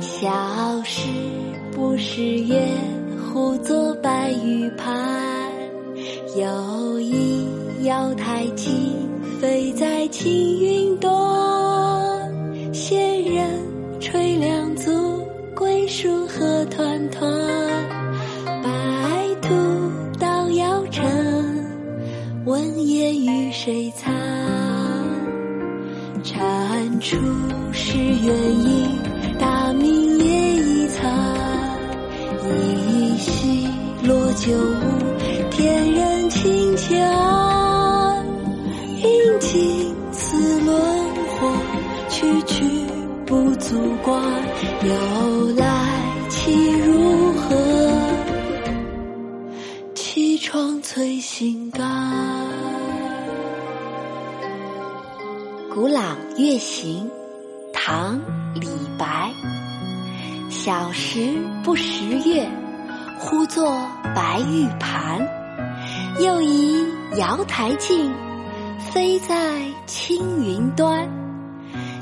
小时不识月，呼作白玉盘。又疑瑶台镜，飞在青云端。仙人垂两足，桂树何团团。谁餐？蟾蜍是鸳鸯，大明夜已残。依稀落九五，天人清浅安。应尽此轮回，去去不足观。由来岂如何？绮窗催心肝。《古朗月行》唐·李白。小时不识月，呼作白玉盘。又疑瑶台镜，飞在青云端。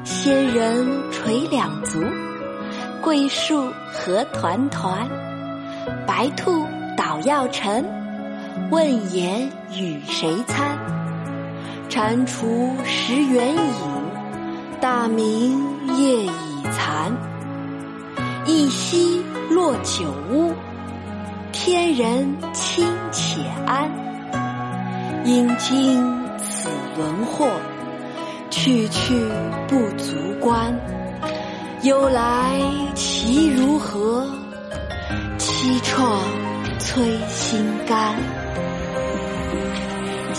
仙人垂两足，桂树何团团。白兔捣药成，问言与谁餐？蟾蜍蚀圆影，大明夜已残。一夕落九屋，天人清且安。应尽此轮祸，去去不足观。忧来其如何？凄怆摧心肝。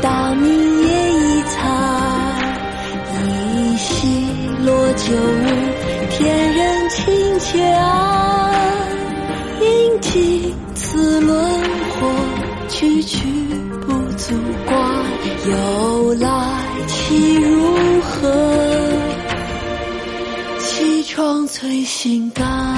大明夜已残。依稀落九五，天人轻且安。应尽此轮祸，去去不足观。由来岂如何？绮窗催心肝。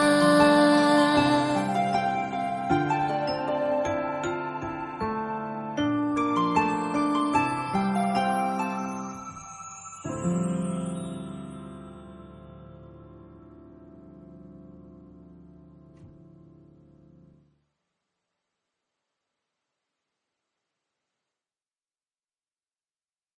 Mm-hmm.